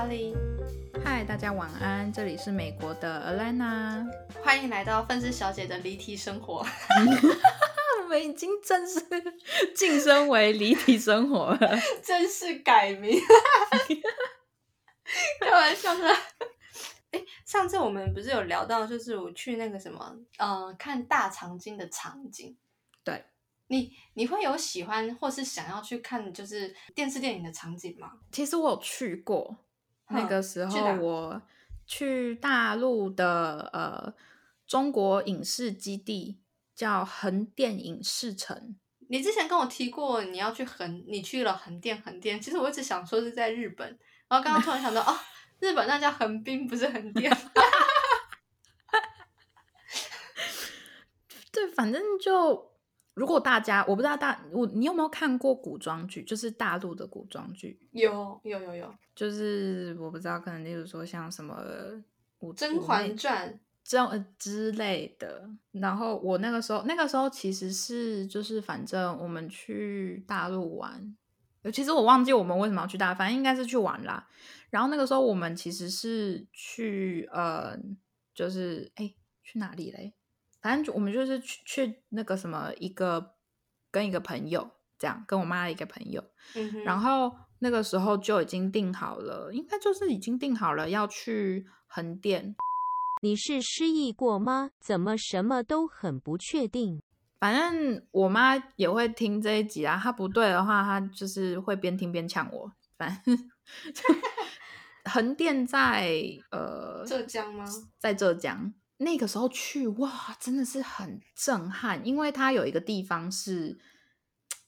Charlie，嗨，大家晚安，这里是美国的 Alana，欢迎来到愤世小姐的离题生活。我们已经正式晋升为离题生活了，正式改名。开玩笑的。哎，上次我们不是有聊到，就是我去那个什么，呃，看大长今的场景。对，你你会有喜欢或是想要去看，就是电视电影的场景吗？其实我有去过，那个时候我去大陆的呃中国影视基地，叫横店影视城。你之前跟我提过你要去横，你去了横店，横店。其实我一直想说是在日本，然后刚刚突然想到，哦。日本那叫横滨，不是横店。对，反正就如果大家我不知道大我你有没有看过古装剧，就是大陆的古装剧。有有有有，就是我不知道，可能例如说像什么《甄嬛传》这样之类的。然后我那个时候，那个时候其实是就是反正我们去大陆玩，其实我忘记我们为什么要去大，反正应该是去玩啦。然后那个时候我们其实是去呃，就是哎去哪里嘞？反正我们就是去去那个什么一个跟一个朋友这样，跟我妈的一个朋友。嗯然后那个时候就已经定好了，应该就是已经定好了要去横店。你是失忆过吗？怎么什么都很不确定？反正我妈也会听这一集啊，她不对的话，她就是会边听边呛我。反正。横店在呃浙江吗？在浙江，那个时候去哇，真的是很震撼，因为它有一个地方是，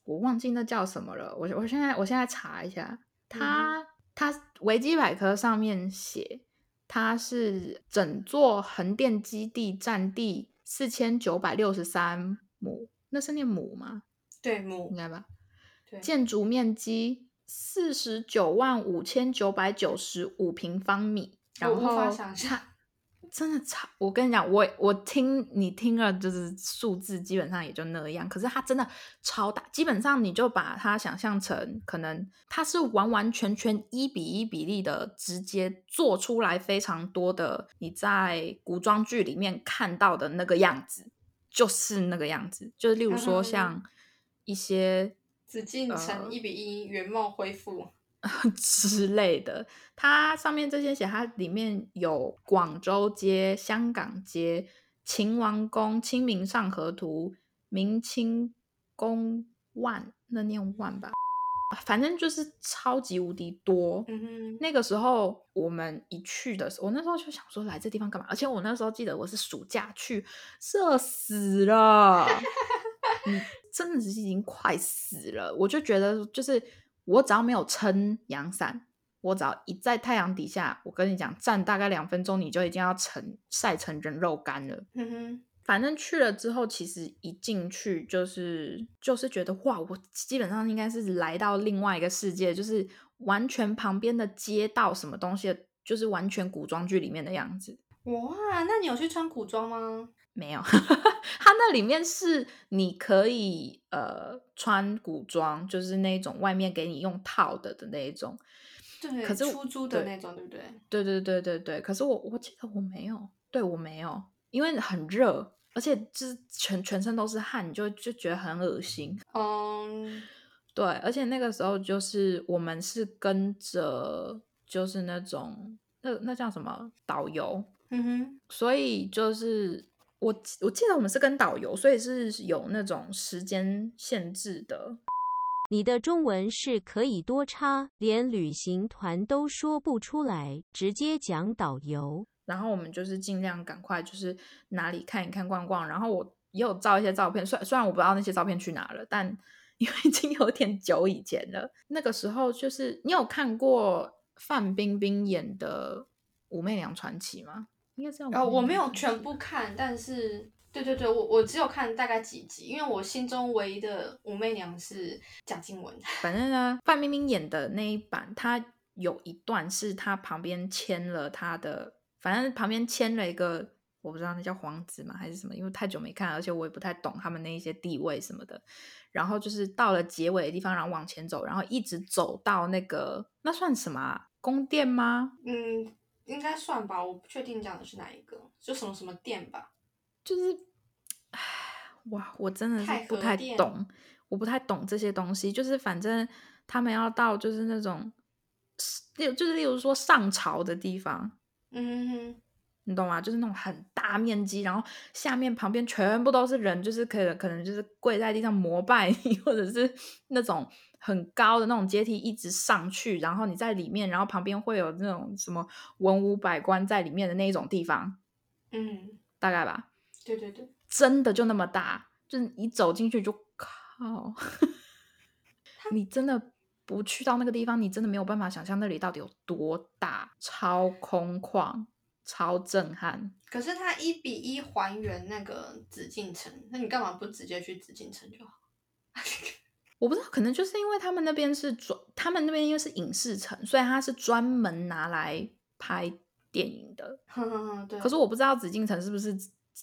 我忘记那叫什么了。我我现在我现在查一下，它它维基百科上面写，它是整座横店基地占地四千九百六十三亩，那是念亩吗？对，亩应该吧。对，建筑面积。四十九万五千九百九十五平方米，然后它真的超，我跟你讲，我我听你听了就是数字，基本上也就那样。可是它真的超大，基本上你就把它想象成，可能它是完完全全一比一比例的，直接做出来非常多的你在古装剧里面看到的那个样子，就是那个样子。就是例如说像一些。紫禁城一比一原貌恢复 之类的，它上面这些写，它里面有广州街、香港街、秦王宫、清明上河图、明清宫万，那念万吧，反正就是超级无敌多。那个时候我们一去的时候，我那时候就想说来这地方干嘛？而且我那时候记得我是暑假去，热死了。真的是已经快死了，我就觉得，就是我只要没有撑阳伞，我只要一在太阳底下，我跟你讲，站大概两分钟，你就已经要成晒成人肉干了。嗯哼，反正去了之后，其实一进去就是就是觉得哇，我基本上应该是来到另外一个世界，就是完全旁边的街道什么东西，就是完全古装剧里面的样子。哇，那你有去穿古装吗？没有，它那里面是你可以呃穿古装，就是那种外面给你用套的的那一种，对，可是出租的那种，对不对？对对对对对。可是我我记得我没有，对我没有，因为很热，而且就是全全身都是汗，你就就觉得很恶心。嗯，对，而且那个时候就是我们是跟着就是那种那那叫什么导游，嗯哼，所以就是。我我记得我们是跟导游，所以是有那种时间限制的。你的中文是可以多差，连旅行团都说不出来，直接讲导游。然后我们就是尽量赶快，就是哪里看一看、逛逛。然后我也有照一些照片，虽虽然我不知道那些照片去哪了，但因为已经有点久以前了。那个时候就是你有看过范冰冰演的《武媚娘传奇》吗？然后我没有全部看，但是对对对，我我只有看大概几集，因为我心中唯一的武媚娘是贾静雯。反正呢，范冰冰演的那一版，她有一段是她旁边牵了她的，反正旁边牵了一个，我不知道那叫皇子吗还是什么，因为太久没看，而且我也不太懂他们那一些地位什么的。然后就是到了结尾的地方，然后往前走，然后一直走到那个那算什么？宫殿吗？嗯，应该算吧，我不确定讲的是哪一个，就什么什么店吧。就是，唉，哇，我真的是不太懂，我不太懂这些东西。就是反正他们要到就是那种，例就是例如说上朝的地方，嗯哼，你懂吗？就是那种很大面积，然后下面旁边全部都是人，就是可能可能就是跪在地上膜拜你，或者是那种很高的那种阶梯一直上去，然后你在里面，然后旁边会有那种什么文武百官在里面的那一种地方，嗯，大概吧。对对对，真的就那么大，就是你走进去就靠，你真的不去到那个地方，你真的没有办法想象那里到底有多大，超空旷，超震撼。可是它一比一还原那个紫禁城，那你干嘛不直接去紫禁城就好？我不知道，可能就是因为他们那边是专，他们那边因为是影视城，所以它是专门拿来拍电影的。哼哼哼，对。可是我不知道紫禁城是不是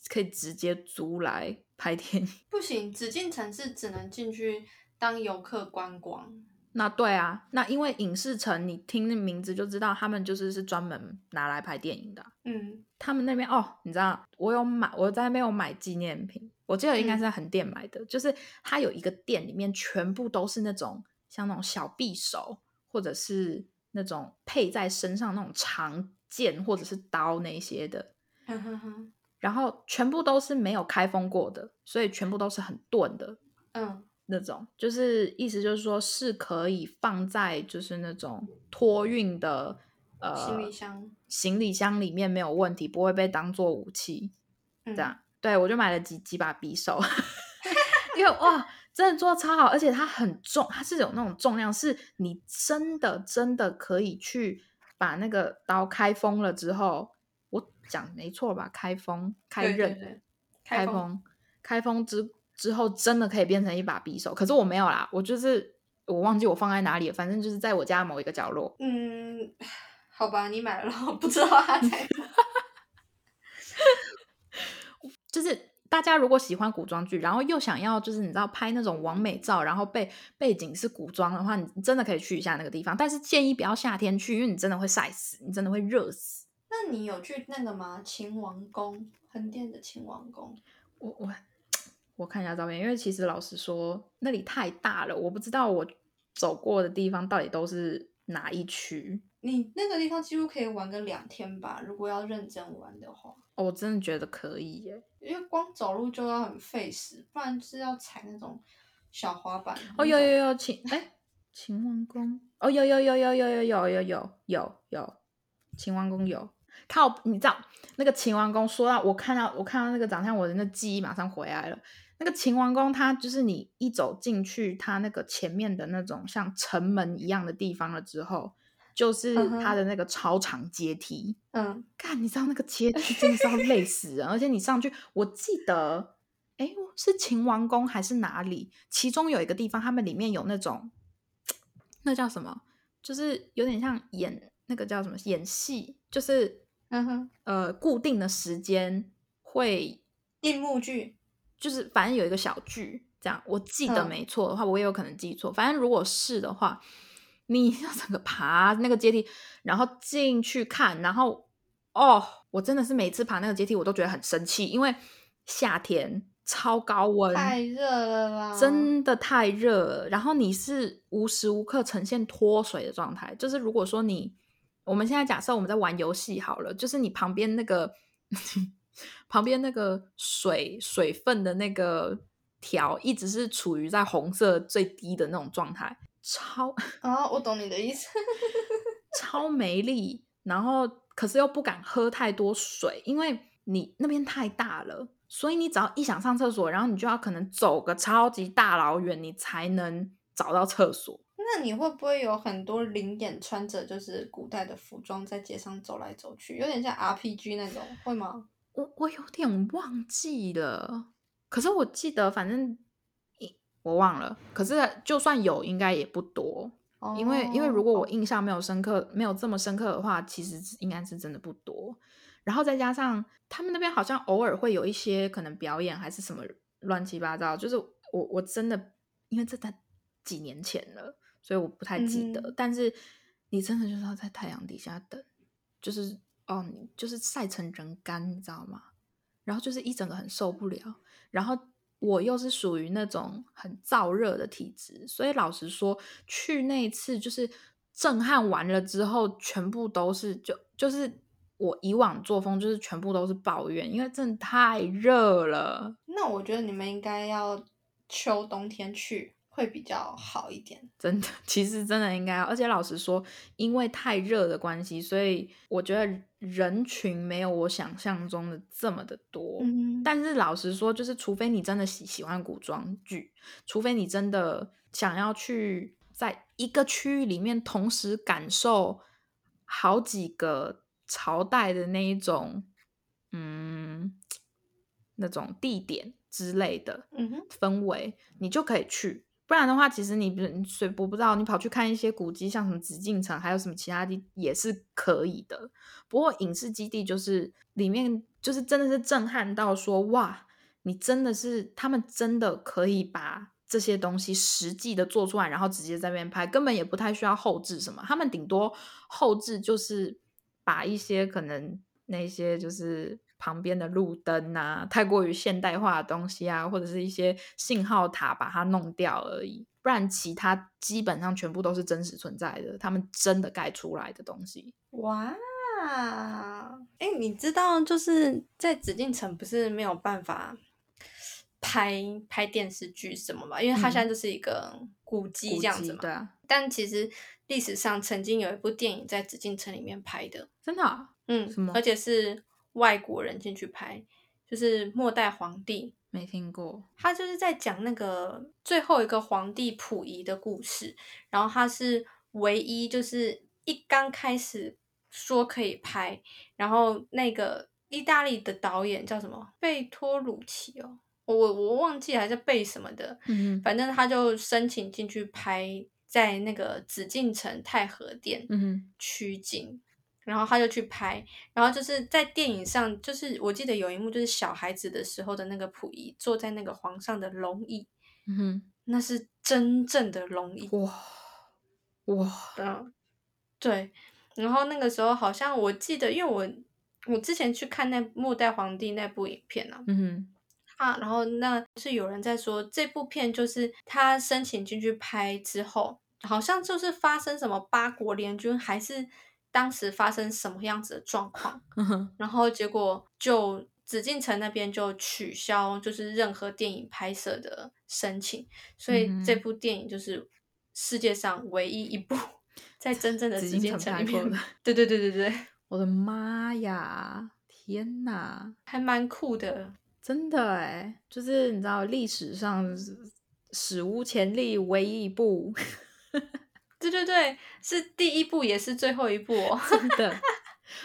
可以直接租来拍电影。不行，紫禁城是只能进去当游客观光。那对啊，那因为影视城，你听那名字就知道，他们就是是专门拿来拍电影的啊。嗯。他们那边哦，你知道，我有买，我在那边有买纪念品，我记得应该是在横店买的，就是它有一个店里面全部都是那种像那种小匕首，或者是那种配在身上那种长剑或者是刀那些的，哼哼哼，然后全部都是没有开封过的，所以全部都是很钝的嗯那种，就是意思就是说是可以放在就是那种托运的呃行李箱行李箱里面没有问题，不会被当做武器。嗯这样，对我就买了几几把匕首，因为哇，真的做的超好，而且它很重，它是有那种重量，是你真的真的可以去把那个刀开封了之后，我讲没错吧？开封、开刃、对对对开封、开封之之后，真的可以变成一把匕首。可是我没有啦，我就是我忘记我放在哪里了，反正就是在我家某一个角落。嗯，好吧，你买了，我不知道它在哪。就是大家如果喜欢古装剧，然后又想要就是你知道拍那种完美照，然后背背景是古装的话，你真的可以去一下那个地方。但是建议不要夏天去，因为你真的会晒死，你真的会热死。那你有去那个吗？秦王宫，横店的秦王宫。我我我看一下照片，因为其实老实说那里太大了，我不知道我走过的地方到底都是哪一区。你那个地方几乎可以玩个两天吧，如果要认真玩的话，哦，我真的觉得可以耶。因为光走路就要很费时，不然就是要踩那种小滑板。哦，有有有秦 哎，秦王宫哦，有有有有有有有有有有有秦王宫有。靠，你知道那个秦王宫？说到我看到我看到那个长相，我的那记忆马上回来了。那个秦王宫，它就是你一走进去，它那个前面的那种像城门一样的地方了之后，就是它的那个超长阶梯。嗯，看，你知道那个阶 梯真的是要累死人，而且你上去，我记得，哎，是秦王宫还是哪里？其中有一个地方，他们里面有那种，那叫什么？就是有点像演那个叫什么演戏，就是嗯哼，呃固定的时间会，定幕剧。就是反正有一个小剧这样。我记得嗯没错的话，我也有可能记错。反正如果是的话，你要整个爬那个阶梯，然后进去看，然后哦，我真的是每次爬那个阶梯，我都觉得很生气，因为夏天超高温，太热了啦！真的太热了。然后你是无时无刻呈现脱水的状态，就是如果说你，我们现在假设我们在玩游戏好了，就是你旁边那个旁边那个水水分的那个条一直是处于在红色最低的那种状态，超啊，我懂你的意思。超没力，然后可是又不敢喝太多水，因为你那边太大了，所以你只要一想上厕所，然后你就要可能走个超级大老远，你才能找到厕所。那你会不会有很多灵眼穿着就是古代的服装在街上走来走去，有点像 RPG 那种，会吗？我我有点忘记了，可是我记得反正我忘了，可是就算有，应该也不多。因为因为如果我哦印象没有深刻，没有这么深刻的话，其实应该是真的不多。然后再加上他们那边好像偶尔会有一些可能表演还是什么乱七八糟，就是我我真的因为这才几年前了，所以我不太记得。嗯但是你真的就是要在太阳底下等，就是哦，就是晒成人干，你知道吗？然后就是一整个很受不了。然后我又是属于那种很燥热的体质，所以老实说，去那一次就是震撼完了之后，全部都是就就是我以往作风就是全部都是抱怨，因为真的太热了。那我觉得你们应该要秋冬天去会比较好一点。真的，其实真的应该要，而且老实说，因为太热的关系，所以我觉得人群没有我想象中的这么的多。嗯，但是老实说，就是除非你真的喜喜欢古装剧，除非你真的想要去在一个区域里面同时感受好几个朝代的那一种，嗯，那种地点之类的嗯，氛围，你就可以去。不然的话，其实你比如你随我不知道，你跑去看一些古迹，像什么紫禁城，还有什么其他地也是可以的。不过影视基地就是里面就是真的是震撼到说哇，你真的是他们真的可以把这些东西实际的做出来，然后直接在那边拍，根本也不太需要后置什么。他们顶多后置就是把一些可能那些就是旁边的路灯啊，太过于现代化的东西啊，或者是一些信号塔把它弄掉而已。不然其他基本上全部都是真实存在的，他们真的盖出来的东西。哇，哎，你知道就是在紫禁城不是没有办法拍拍电视剧什么嘛？因为它嗯现在就是一个古迹这样子嘛。对啊，但其实历史上曾经有一部电影在紫禁城里面拍的，真的啊、嗯什么，而且是外国人进去拍，就是末代皇帝。没听过。他就是在讲那个最后一个皇帝溥仪的故事，然后他是唯一就是一刚开始说可以拍，然后那个意大利的导演叫什么贝托鲁奇哦，我我我忘记还是贝什么的，嗯反正他就申请进去拍在那个紫禁城太和殿嗯哼，取景，然后他就去拍，然后就是在电影上，就是我记得有一幕就是小孩子的时候的那个溥仪坐在那个皇上的龙椅，嗯哼，那是真正的龙椅，哇哇，嗯，对。然后那个时候好像我记得，因为我我之前去看那《末代皇帝》那部影片啊，嗯哼，啊，然后那是有人在说这部片就是他申请进去拍之后，好像就是发生什么八国联军，还是当时发生什么样子的状况，嗯，然后结果就紫禁城那边就取消就是任何电影拍摄的申请，所以这部电影就是世界上唯一一部 在真正的紫禁城城里面的，对对对对对，我的妈呀！天哪，还蛮酷的。真的哎，就是你知道历史上是史无前例唯一一部，对对对，是第一部也是最后一部哦。真的，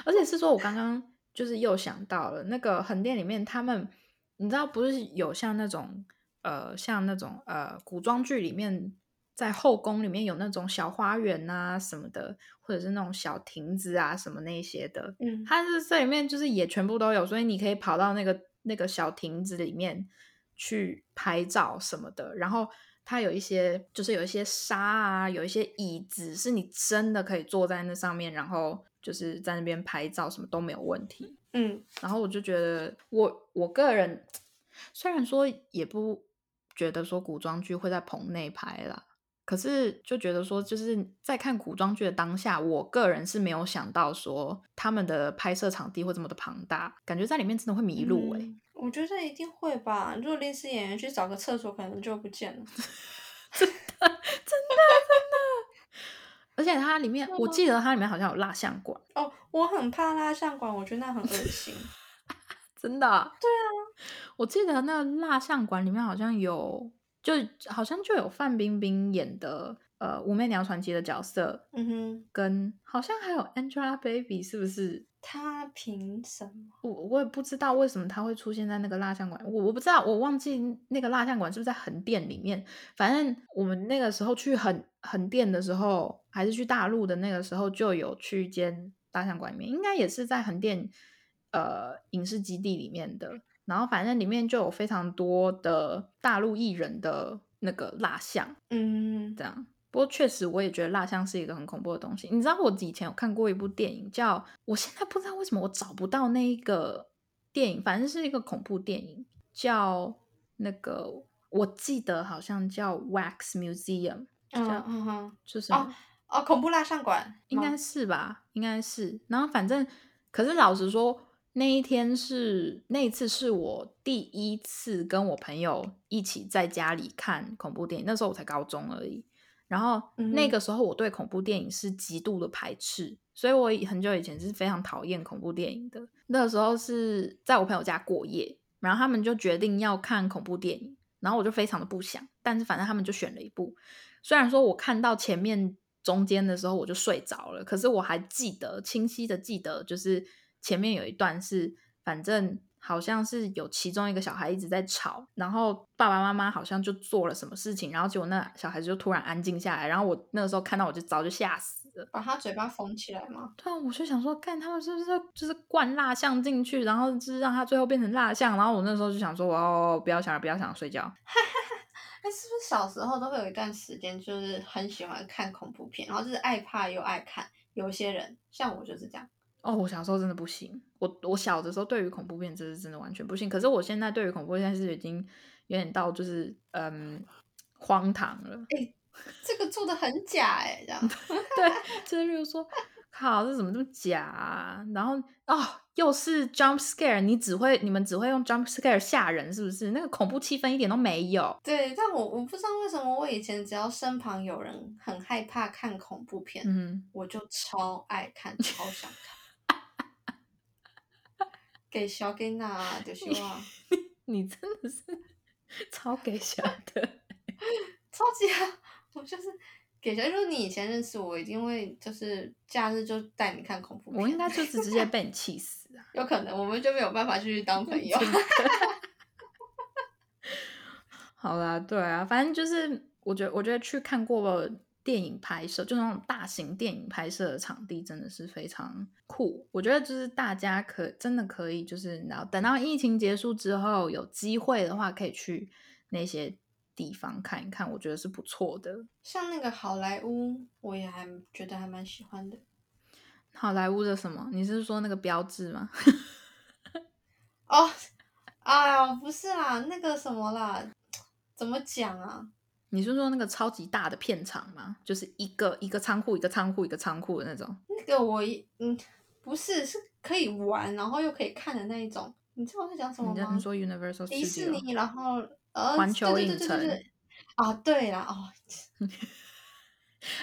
而且是说我刚刚就是又想到了那个横店里面，他们你知道不是有像那种呃像那种呃古装剧里面。在后宫里面有那种小花园啊什么的，或者是那种小亭子啊什么那些的，嗯，它是这里面就是也全部都有，所以你可以跑到那个那个小亭子里面去拍照什么的。然后它有一些就是有一些沙啊，有一些椅子，是你真的可以坐在那上面，然后就是在那边拍照，什么都没有问题。嗯，然后我就觉得我我个人虽然说也不觉得说古装剧会在棚内拍啦。可是就觉得说，就是在看古装剧的当下，我个人是没有想到说他们的拍摄场地会这么的庞大，感觉在里面真的会迷路哎、嗯我觉得一定会吧。如果临时演员去找个厕所，可能就不见了。真的，真的，真的 而且它里面，我记得它里面好像有蜡像馆，哦，我很怕蜡像馆，我觉得那很恶心。真的。对啊，我记得那个蜡像馆里面好像有，就好像就有范冰冰演的呃《武媚娘传奇》的角色，嗯哼，跟好像还有 Angelababy，是不是？他凭什么？我我也不知道为什么他会出现在那个蜡像馆，我我不知道，我忘记那个蜡像馆是不是在横店里面。反正我们那个时候去横横店的时候，还是去大陆的那个时候，就有去一间蜡像馆里面，应该也是在横店呃影视基地里面的。然后反正里面就有非常多的大陆艺人的那个蜡像，嗯这，样。不过确实我也觉得蜡像是一个很恐怖的东西。你知道我以前有看过一部电影叫，我现在不知道为什么我找不到那一个电影，反正是一个恐怖电影，叫那个我记得好像叫 Wax Museum，嗯叫嗯哼，就是哦哦，恐怖蜡像馆应该是吧，应该是。然后反正，可是老实说，那一天是那一次是我第一次跟我朋友一起在家里看恐怖电影，那时候我才高中而已。然后那个时候我对恐怖电影是极度的排斥，所以我以很久以前是非常讨厌恐怖电影的。那个时候是在我朋友家过夜，然后他们就决定要看恐怖电影，然后我就非常的不想，但是反正他们就选了一部。虽然说我看到前面中间的时候我就睡着了，可是我还记得清晰的记得，就是前面有一段是，反正好像是有其中一个小孩一直在吵，然后爸爸妈妈好像就做了什么事情，然后结果那小孩子就突然安静下来，然后我那个时候看到我就早就吓死了。把他嘴巴缝起来吗？对啊，我就想说，看他们是不是就是灌蜡像进去，然后就是让他最后变成蜡像，然后我那时候就想说，哦，不要想了，不要想了，睡觉。那，是不是小时候都会有一段时间，就是很喜欢看恐怖片，然后就是爱怕又爱看。有些人像我就是这样，哦，我小时候真的不行，我我小的时候对于恐怖片真是真的完全不信，可是我现在对于恐怖片是已经有点到就是嗯荒唐了。哎这个做的很假哎，这样。对，就是比如说，靠，这怎么这么假啊？然后哦，又是 jump scare，你只会你们只会用 jump scare 吓人，是不是？那个恐怖气氛一点都没有。对，但我我不知道为什么，我以前只要身旁有人很害怕看恐怖片，嗯，我就超爱看，超想看。给小给娜就是哇，你真的是 超给小的。超级啊！我就是给小，如果你以前认识我，一定会就是假日就带你看恐怖片。我应该就是直接被你气死啊！有可能，我们就没有办法继续当朋友。好啦，对啊，反正就是我觉得，我觉得去看过电影拍摄，就那种大型电影拍摄的场地，真的是非常酷。我觉得就是大家可真的可以，就是然后等到疫情结束之后，有机会的话，可以去那些地方看一看，我觉得是不错的。像那个好莱坞，我也还觉得还蛮喜欢的。好莱坞的什么？你是说那个标志吗？哦，哎呀，不是啦，那个什么啦，怎么讲啊？你是说那个超级大的片场吗？就是一个一个仓库一个仓库一个仓库的那种？那个我一嗯，不是，是可以玩，然后又可以看的那一种。你知道我在讲什么吗你？说 Universal 迪士尼，然后呃，环球影城啊，对啦，哦，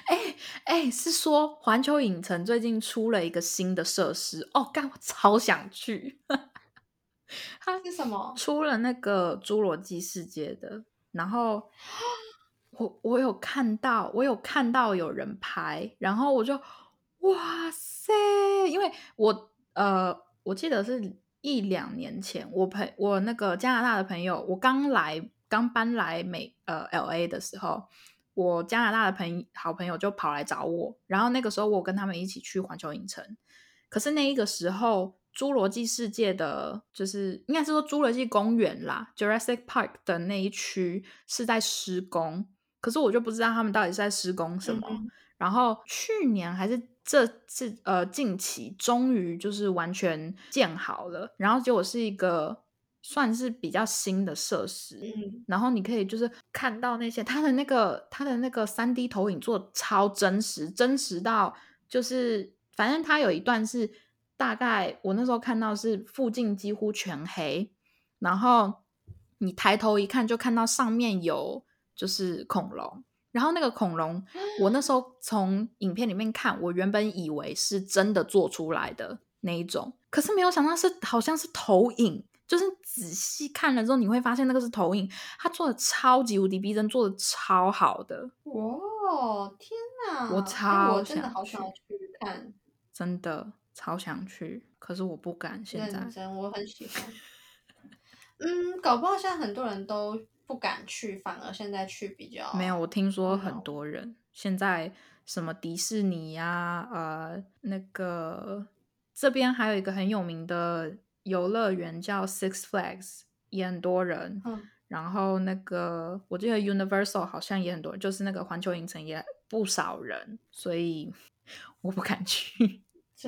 哎哎，是说环球影城最近出了一个新的设施哦，干我超想去。它是什么？出了那个侏罗纪世界的，然后 我我有看到，我有看到有人拍，然后我就哇塞，因为我呃，我记得是一两年前，我朋我那个加拿大的朋友，我刚来刚搬来美呃 L A 的时候，我加拿大的朋好朋友就跑来找我，然后那个时候我跟他们一起去环球影城，可是那一个时候。侏罗纪世界的，就是应该是说侏罗纪公园啦，Jurassic Park 的那一区是在施工，可是我就不知道他们到底是在施工什么。嗯。然后去年还是这次呃近期，终于就是完全建好了，然后结果是一个算是比较新的设施，嗯，然后你可以就是看到那些它的那个它的那个三 D 投影做得超真实，真实到就是反正它有一段是大概我那时候看到是附近几乎全黑，然后你抬头一看就看到上面有就是恐龙。然后那个恐龙，我那时候从影片里面看，我原本以为是真的做出来的那一种，可是没有想到是好像是投影，就是仔细看了之后，你会发现那个是投影，它做的超级无敌逼真，做的超好的，哇，天哪！我哎超我真的好想去看，真的超想去，可是我不敢现在我很喜欢。嗯，搞不好现在很多人都不敢去，反而现在去比较没有，我听说很多人现在什么迪士尼呀、呃，那个这边还有一个很有名的游乐园叫 Six Flags，也很多人，嗯，然后那个我记得 Universal 好像也很多人，就是那个环球影城也不少人，所以 我不敢去。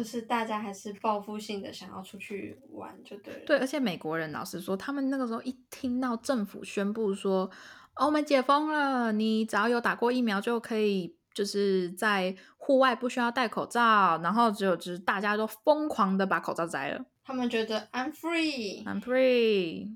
就是大家还是报复性的想要出去玩就对了。对，而且美国人老实说，他们那个时候一听到政府宣布说，哦，我们解封了，你只要有打过疫苗就可以，就是在户外不需要戴口罩，然后只有就是大家都疯狂的把口罩摘了他们觉得 I'm free，，I'm free，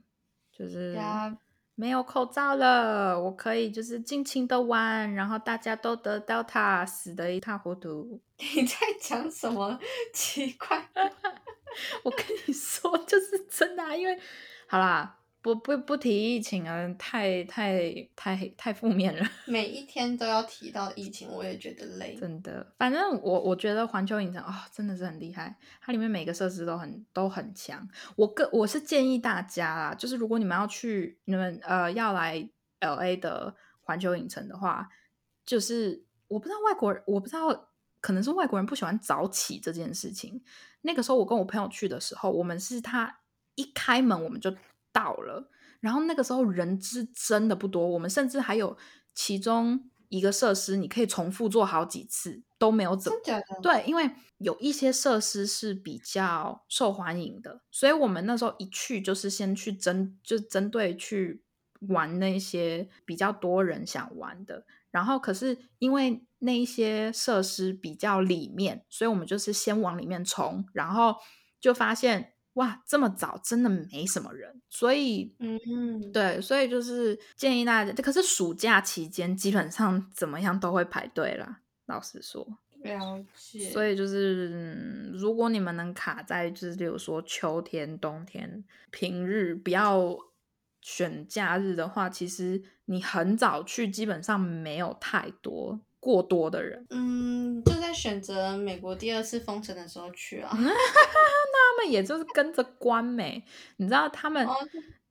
就是呀没有口罩了，我可以就是尽情的玩，然后大家都得 Delta，死得一塌糊涂。你在讲什么 奇怪？我跟你说，就是真的啊、因为好啦，不不不提疫情啊，太太太太负面了，每一天都要提到疫情，我也觉得累。真的。反正我我觉得环球影城啊、真的是很厉害，它里面每个设施都很都很强。我个我是建议大家啦，就是如果你们要去，你们呃要来 L A 的环球影城的话，就是我不知道外国人，我不知道可能是外国人不喜欢早起这件事情。那个时候我跟我朋友去的时候，我们是他一开门我们就到了，然后那个时候人是真的不多，我们甚至还有其中一个设施你可以重复做好几次都没有怎么真的？对，因为有一些设施是比较受欢迎的，所以我们那时候一去就是先去针，就针对去玩那些比较多人想玩的。然后可是因为那一些设施比较里面，所以我们就是先往里面冲，然后就发现哇，这么早真的没什么人，所以嗯，对，所以就是建议大家，可是暑假期间基本上怎么样都会排队啦。老实说，了解。所以就是、嗯如果你们能卡在就是比如说秋天、冬天、平日，不要选假日的话，其实你很早去，基本上没有太多过多的人。嗯，就在选择美国第二次封城的时候去啊。他们也就是跟着关美，你知道他们哦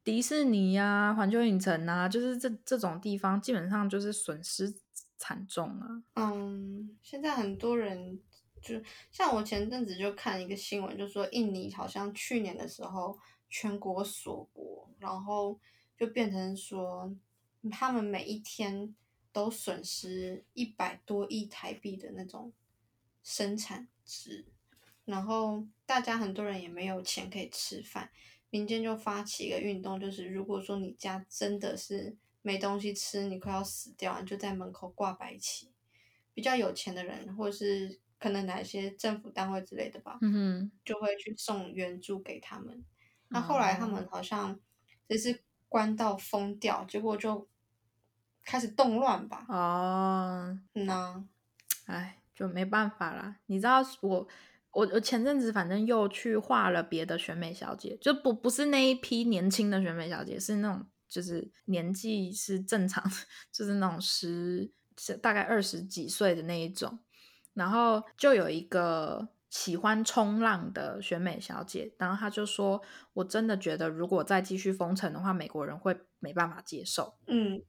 迪士尼呀、环球影城啊，就是这这种地方，基本上就是损失惨重啊。嗯，现在很多人就像我前阵子就看一个新闻，就说印尼好像去年的时候全国锁国，然后就变成说他们每一天都损失一百多亿台币的那种生产值，然后大家很多人也没有钱可以吃饭，民间就发起一个运动，就是如果说你家真的是没东西吃，你快要死掉，你就在门口挂白旗。比较有钱的人，或者是可能哪一些政府单位之类的吧，嗯就会去送援助给他们。那后来他们好像只是关到封掉，结果就开始动乱吧哼，。哦，嗯呐、哎，就没办法啦。你知道我我我前阵子反正又去画了别的选美小姐，就不不是那一批年轻的选美小姐，是那种就是年纪是正常，就是那种十是大概二十几岁的那一种。然后就有一个喜欢冲浪的选美小姐，然后她就说：“我真的觉得，如果再继续封城的话，美国人会没办法接受。”嗯，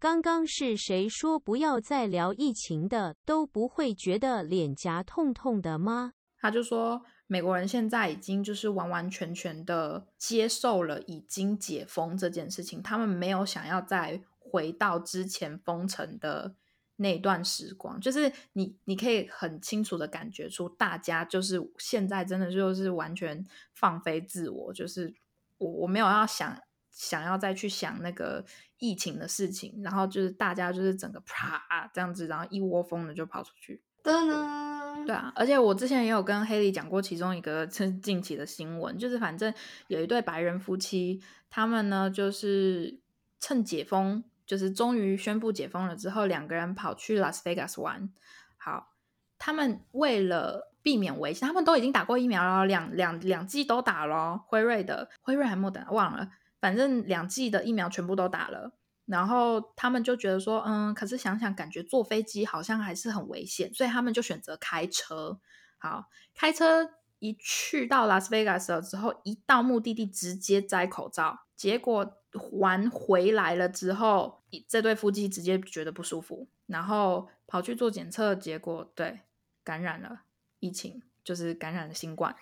刚刚是谁说不要再聊疫情的，都不会觉得脸颊痛痛的吗？他就说，美国人现在已经就是完完全全的接受了已经解封这件事情，他们没有想要再回到之前封城的那段时光。就是你，你可以很清楚的感觉出，大家就是现在真的就是完全放飞自我，就是我我没有要想想要再去想那个疫情的事情，然后就是大家就是整个啪这样子，然后一窝蜂的就跑出去。噔噔，对啊，而且我之前也有跟黑莉讲过其中一个近 近期的新闻，就是反正有一对白人夫妻，他们呢就是趁解封，就是终于宣布解封了之后，两个人跑去拉斯维加斯玩。好，他们为了避免危险，他们都已经打过疫苗了，两两两剂都打了，辉瑞的，辉瑞还莫德忘了，反正两剂的疫苗全部都打了。然后他们就觉得说，嗯，可是想想感觉坐飞机好像还是很危险，所以他们就选择开车。好，开车一去到拉斯维加斯了之后，一到目的地直接摘口罩，结果玩回来了之后，这对夫妻直接觉得不舒服，然后跑去做检测，结果对感染了疫情，就是感染了新冠，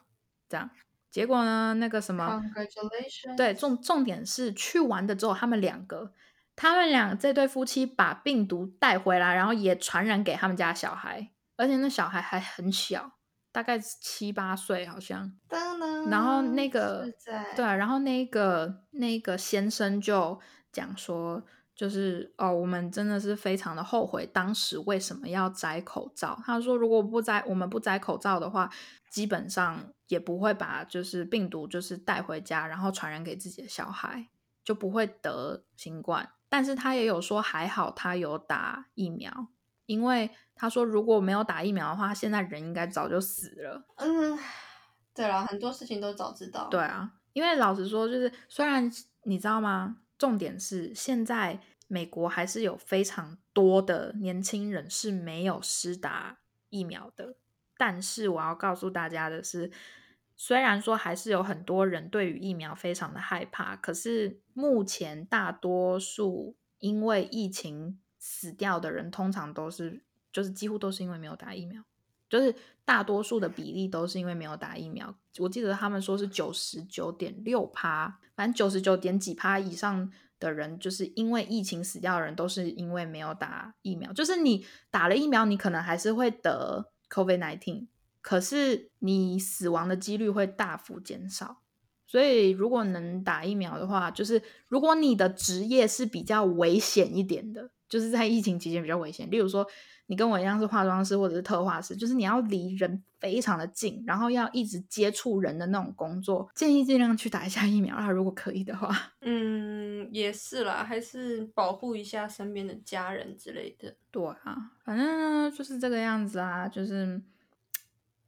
这样。结果呢，那个什么，对，重重点是去完的之后，他们两个，他们俩这对夫妻把病毒带回来，然后也传染给他们家小孩，而且那小孩还很小，大概七八岁好像。然后那个对啊，然后那个那个先生就讲说，就是哦，我们真的是非常的后悔当时为什么要摘口罩。他说，如果不摘，我们不摘口罩的话，基本上也不会把就是病毒就是带回家，然后传染给自己的小孩，就不会得新冠。但是他也有说，还好他有打疫苗，因为他说如果没有打疫苗的话，他现在人应该早就死了。嗯，对了，很多事情都早知道。对啊，因为老实说，就是虽然你知道吗？重点是现在美国还是有非常多的年轻人是没有施打疫苗的。但是我要告诉大家的是，虽然说还是有很多人对于疫苗非常的害怕，可是目前大多数因为疫情死掉的人，通常都是就是几乎都是因为没有打疫苗。就是大多数的比例都是因为没有打疫苗。我记得他们说是九十九点六趴，反正九十九点几趴以上的人，就是因为疫情死掉的人，都是因为没有打疫苗。就是你打了疫苗，你可能还是会得 COVID nineteen，可是你死亡的几率会大幅减少。所以如果能打疫苗的话，就是如果你的职业是比较危险一点的，就是在疫情期间比较危险，例如说。你跟我一样是化妆师或者是特化师，就是你要离人非常的近，然后要一直接触人的那种工作，建议尽量去打一下疫苗啦，如果可以的话。嗯，也是啦，还是保护一下身边的家人之类的。对啊，反正呢就是这个样子啊，就是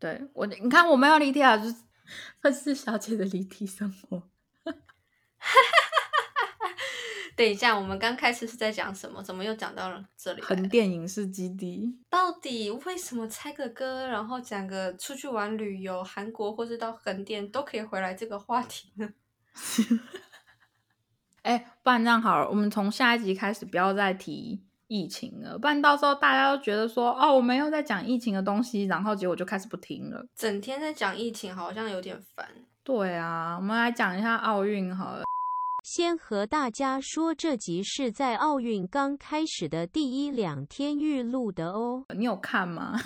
对我，你看我没有离题啊，就是 分饰小姐的离题生活。等一下，我们刚开始是在讲什么？怎么又讲到了这里来？横店影视基地，到底为什么猜个歌，然后讲个出去玩旅游，韩国或是到横店都可以回来这个话题呢？哎，不然这样好了，我们从下一集开始不要再提疫情了，不然到时候大家都觉得说，哦，我们又在讲疫情的东西，然后结果就开始不听了。整天在讲疫情，好像有点烦。对啊，我们来讲一下奥运好了。先和大家说，这集是在奥运刚开始的第一两天预录的哦。你有看吗？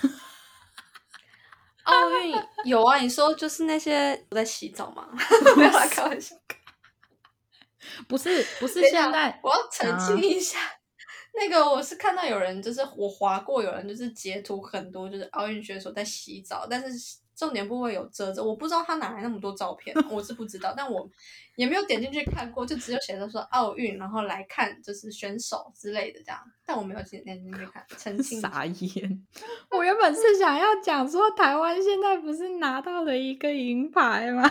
奥运有啊，你说就是那些我在洗澡吗？没有啦，开玩笑。不是，不是现在，我要澄清一下，那个我是看到有人就是我划过，有人就是截图很多，就是奥运选手在洗澡，但是重点部位有遮着，我不知道他哪来那么多照片，我是不知道，但我也没有点进去看过，就只有写着说奥运，然后来看就是选手之类的这样，但我没有点点进去看，澄清傻眼。我原本是想要讲说，台湾现在不是拿到了一个银牌吗？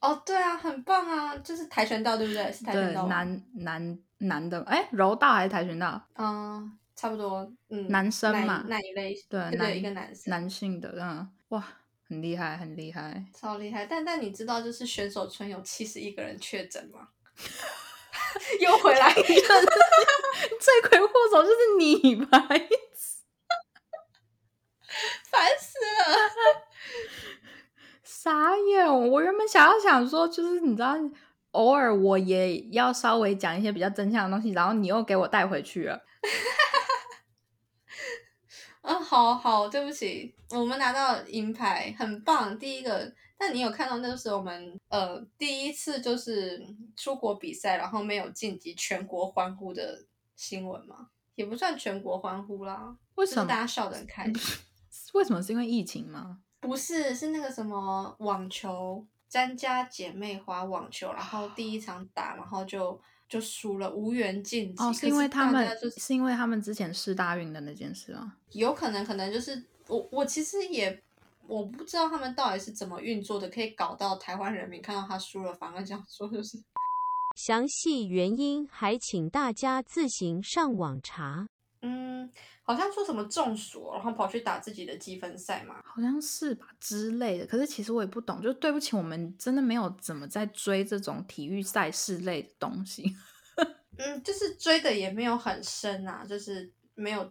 哦，对啊，很棒啊，就是跆拳道对不对？是跆拳，道吗，男男男的，哎，柔道还是跆拳道？嗯，差不多，嗯，男生嘛那一类，对，对一个男生，男性的，嗯，哇，很厉害，很厉害。超厉害，但但你知道，就是选手村有七十一个人确诊吗？又回来一 个，罪魁祸首就是你吧？烦死了！傻眼！我原本想要想说，就是你知道，偶尔我也要稍微讲一些比较真相的东西，然后你又给我带回去了。啊，好好，对不起，我们拿到银牌，很棒，第一个。但你有看到那个是我们呃第一次就是出国比赛，然后没有晋级，全国欢呼的新闻吗？也不算全国欢呼啦，为什么？大家笑得很开心。为什么？是因为疫情吗？不是，是那个什么网球，詹家姐妹花网球，然后第一场打，然后就就输了，无缘晋级。哦，是因为他大们是是因为他们之前试大运的那件事吗？有可能，可能就是我我其实也我不知道他们到底是怎么运作的，可以搞到台湾人民看到他输了，反而想说就是详细原因还请大家自行上网查。嗯，好像说什么中暑，然后跑去打自己的积分赛嘛。好像是吧之类的。可是其实我也不懂，就对不起，我们真的没有怎么在追这种体育赛事类的东西。嗯，就是追的也没有很深啊，就是没有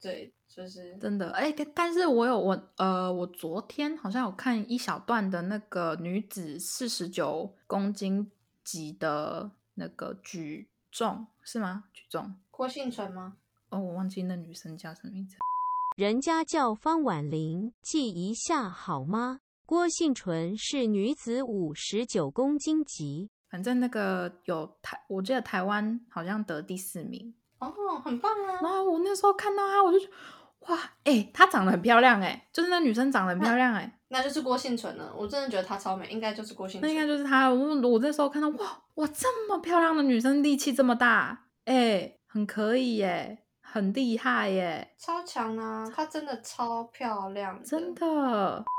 对，就是真的，哎、但但是我有我呃，我昨天好像有看一小段的那个女子四十九公斤级的那个举重是吗？举重郭幸存吗？哦，我忘记那女生叫什么名字。人家叫方婉玲，记一下好吗？郭幸纯是女子五十九公斤级，反正那个有台，我记得台湾好像得第四名。哦，很棒啊！然后我那时候看到她，我就觉得哇，哎、她长得很漂亮、哎，就是那女生长得很漂亮、哎。那就是郭幸存了，我真的觉得她超美，应该就是郭幸那应该。就是她。我我那时候看到，哇哇，这么漂亮的女生，力气这么大，哎、很可以耶，很厉害耶，超强啊！她真的超漂亮，真。的。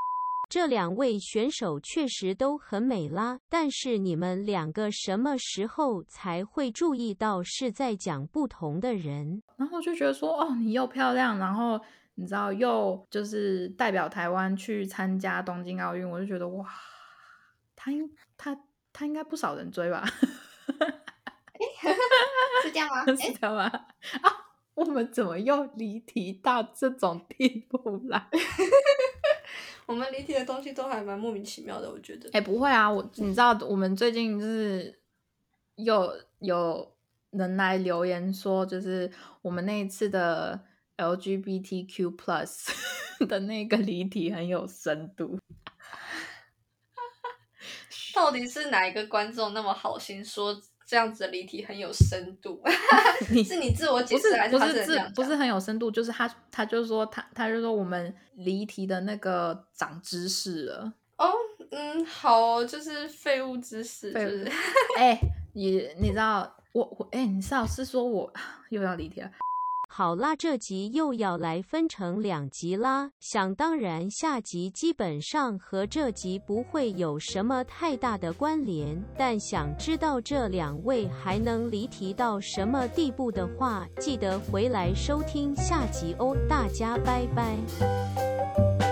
这两位选手确实都很美啦，但是你们两个什么时候才会注意到是在讲不同的人？然后就觉得说，哦，你又漂亮，然后你知道又就是代表台湾去参加东京奥运，我就觉得哇，她应她她应该不少人追吧？是这样吗？是哎，这样吗？啊，我们怎么又离题到这种地步来？我们离题的东西都还蛮莫名其妙的，我觉得。哎、不会啊，我你知道我们最近就是有有人来留言说，就是我们那一次的 LGBTQ plus 的那个离题很有深度。到底是哪一个观众那么好心说这样子的离题很有深度？你是你自我解释还他不是不是很有深度，就是他他就说他他就说我们离题的那个长知识了。哦，嗯，好哦，就是废物知识，就是 哎、你你知道我我哎、你知道是说我 又要离题了。好啦，这集又要来分成两集啦。想当然，下集基本上和这集不会有什么太大的关联。但想知道这两位还能离题到什么地步的话，记得回来收听下集哦。大家拜拜。